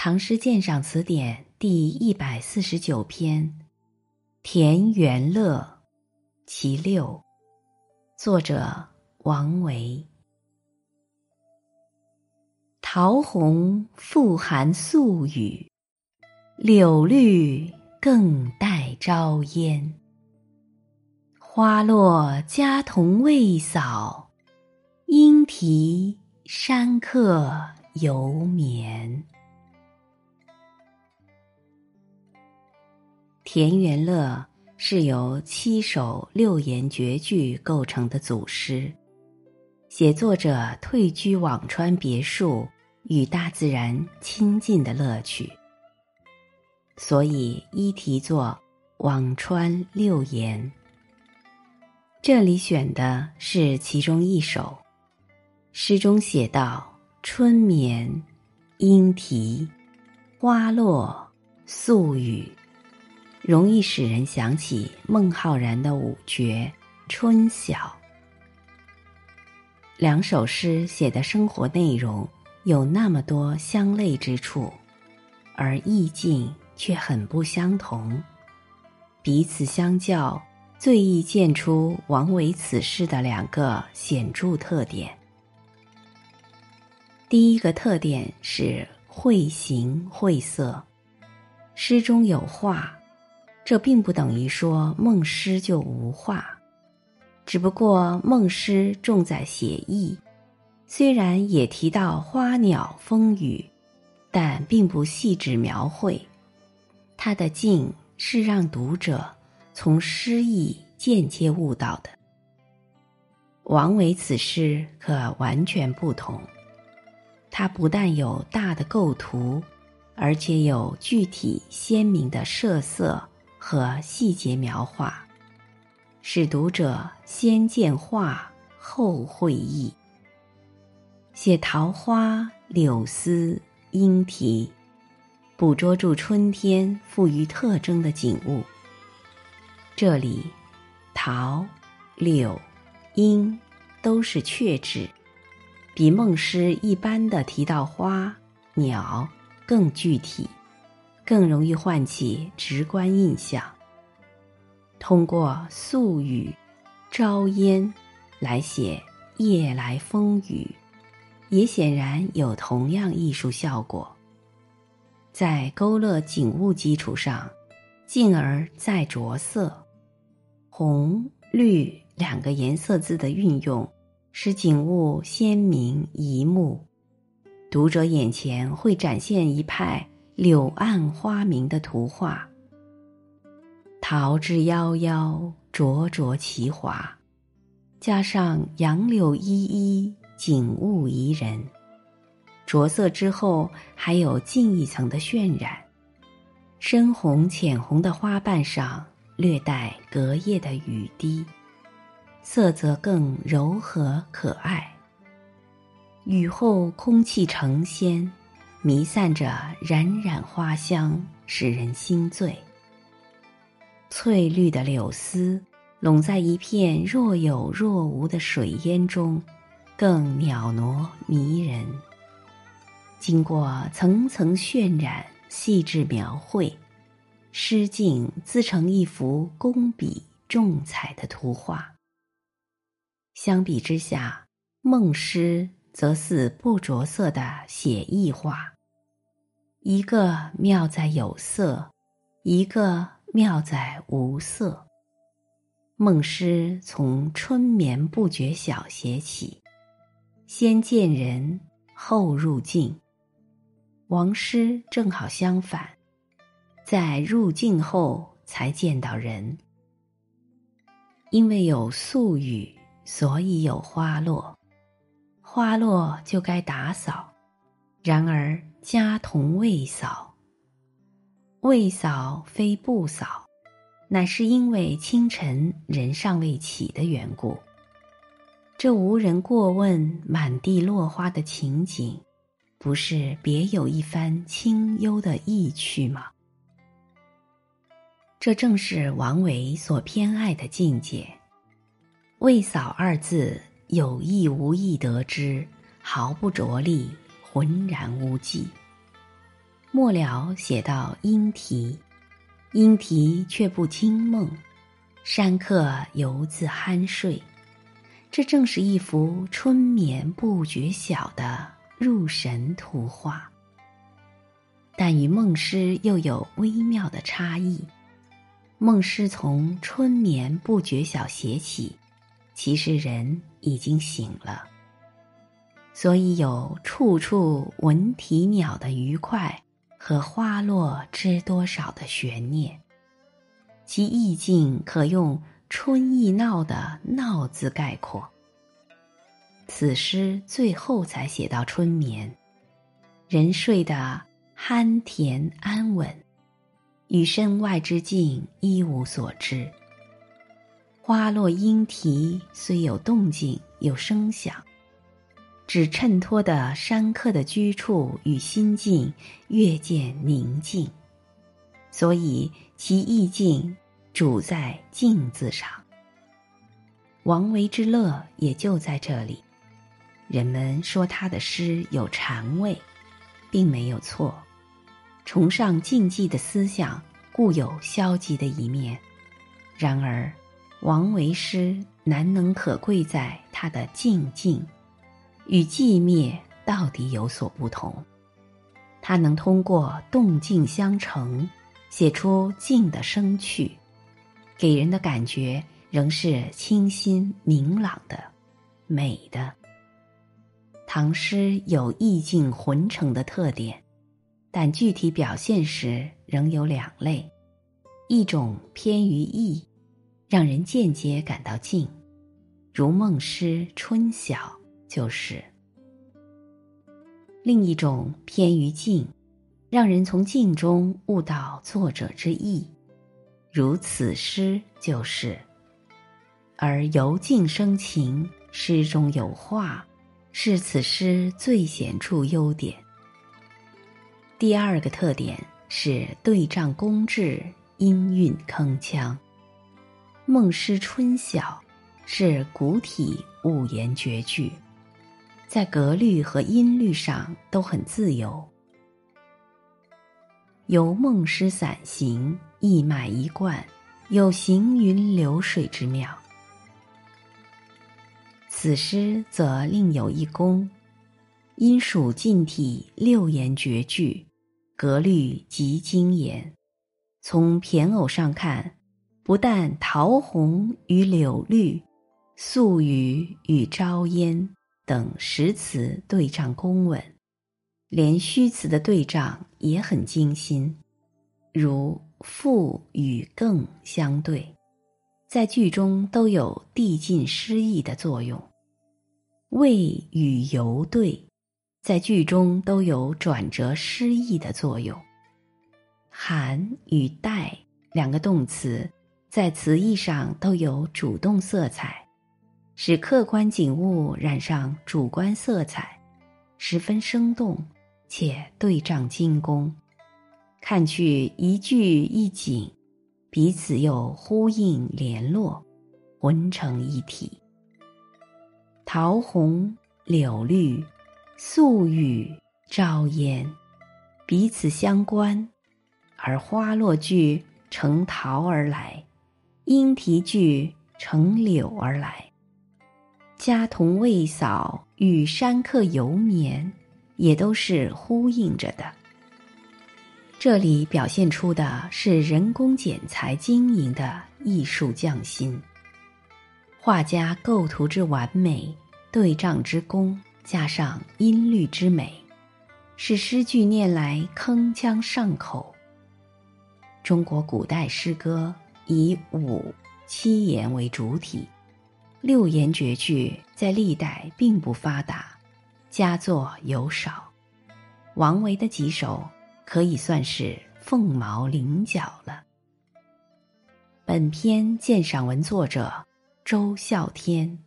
唐诗鉴赏词典》第一百四十九篇，《田园乐》其六，作者王维。桃红复含宿雨，柳绿更带朝烟。花落家童未扫，莺啼山客犹眠。《田园乐》是由七首六言绝句构成的组诗，写作者退居辋川别墅，与大自然亲近的乐趣，所以一题作《辋川六言》。这里选的是其中一首，诗中写道：“春眠，莺啼，花落，宿雨。”容易使人想起孟浩然的五绝《春晓》。两首诗写的生活内容有那么多相类之处，而意境却很不相同。彼此相较，最易见出王维此诗的两个显著特点。第一个特点是绘形绘色，诗中有画。这并不等于说孟诗就无画，只不过孟诗重在写意，虽然也提到花鸟风雨，但并不细致描绘。他的静是让读者从诗意间接悟到的。王维此诗可完全不同，他不但有大的构图，而且有具体鲜明的设色。和细节描画，使读者先见画后会意。写桃花、柳丝、莺啼，捕捉住春天赋予特征的景物。这里，桃、柳、莺都是确指，比孟诗一般的提到花、鸟更具体。更容易唤起直观印象。通过宿雨、朝烟来写夜来风雨，也显然有同样艺术效果。在勾勒景物基础上，进而再着色，红、绿两个颜色字的运用，使景物鲜明一目，读者眼前会展现一派。柳暗花明的图画，桃之夭夭，灼灼其华，加上杨柳依依，景物宜人。着色之后，还有近一层的渲染，深红、浅红的花瓣上略带隔夜的雨滴，色泽更柔和可爱。雨后空气成仙。弥散着冉冉花香，使人心醉。翠绿的柳丝拢在一片若有若无的水烟中，更袅娜迷人。经过层层渲染、细致描绘，诗境自成一幅工笔重彩的图画。相比之下，孟诗。则似不着色的写意画。一个妙在有色，一个妙在无色。孟诗从春眠不觉晓写起，先见人，后入境。王诗正好相反，在入境后才见到人。因为有宿雨，所以有花落。花落就该打扫，然而家童未扫。未扫非不扫，乃是因为清晨人尚未起的缘故。这无人过问，满地落花的情景，不是别有一番清幽的意趣吗？这正是王维所偏爱的境界。未扫二字。有意无意得知，毫不着力，浑然无际。末了写到莺啼，莺啼却不惊梦，山客犹自酣睡。这正是一幅春眠不觉晓的入神图画，但与梦诗又有微妙的差异。梦诗从春眠不觉晓写起，其实人已经醒了，所以有处处闻啼鸟的愉快和花落知多少的悬念，其意境可用。春意闹的“闹”字概括。此诗最后才写到春眠，人睡得酣甜安稳，与身外之境一无所知。花落莺啼虽有动静有声响，只衬托的山客的居处与心境越见宁静，所以其意境。主在“静”字上，王维之乐也就在这里。人们说他的诗有禅味，并没有错。崇尚静寂的思想固有消极的一面，然而，王维诗难能可贵在他的静静，与寂灭到底有所不同。他能通过动静相承，写出静的生趣。给人的感觉仍是清新明朗的、美的。唐诗有意境浑成的特点，但具体表现时仍有两类：一种偏于意，让人间接感到静，如梦诗《春晓》就是；另一种偏于静，让人从静中悟到作者之意。如此诗就是，而由静生情，诗中有画，是此诗最显著优点。第二个特点是对仗工致，音韵铿锵。孟诗《春晓》是古体五言绝句，在格律和音律上都很自由。由孟诗散行。一脉一贯，有行云流水之妙。此诗则另有一功，因属近体六言绝句，格律极精严。从骈偶上看，不但桃红与柳绿、素雨与朝烟等实词对仗工稳，连虚词的对仗也很精心，如。赋与更相对，在句中都有递进诗意的作用；谓与犹对，在句中都有转折诗意的作用；含与带两个动词，在词义上都有主动色彩，使客观景物染上主观色彩，十分生动，且对仗精工。看去一句一景，彼此又呼应联络，浑成一体。桃红、柳绿、素雨、朝烟，彼此相关，而花落句成桃而来，莺啼句乘柳而来。家童未扫与山客犹眠，也都是呼应着的。这里表现出的是人工剪裁经营的艺术匠心，画家构图之完美，对仗之工，加上音律之美，使诗句念来铿锵上口。中国古代诗歌以五七言为主体，六言绝句在历代并不发达，佳作尤少。王维的几首。可以算是凤毛麟角了。本篇鉴赏文作者周孝天。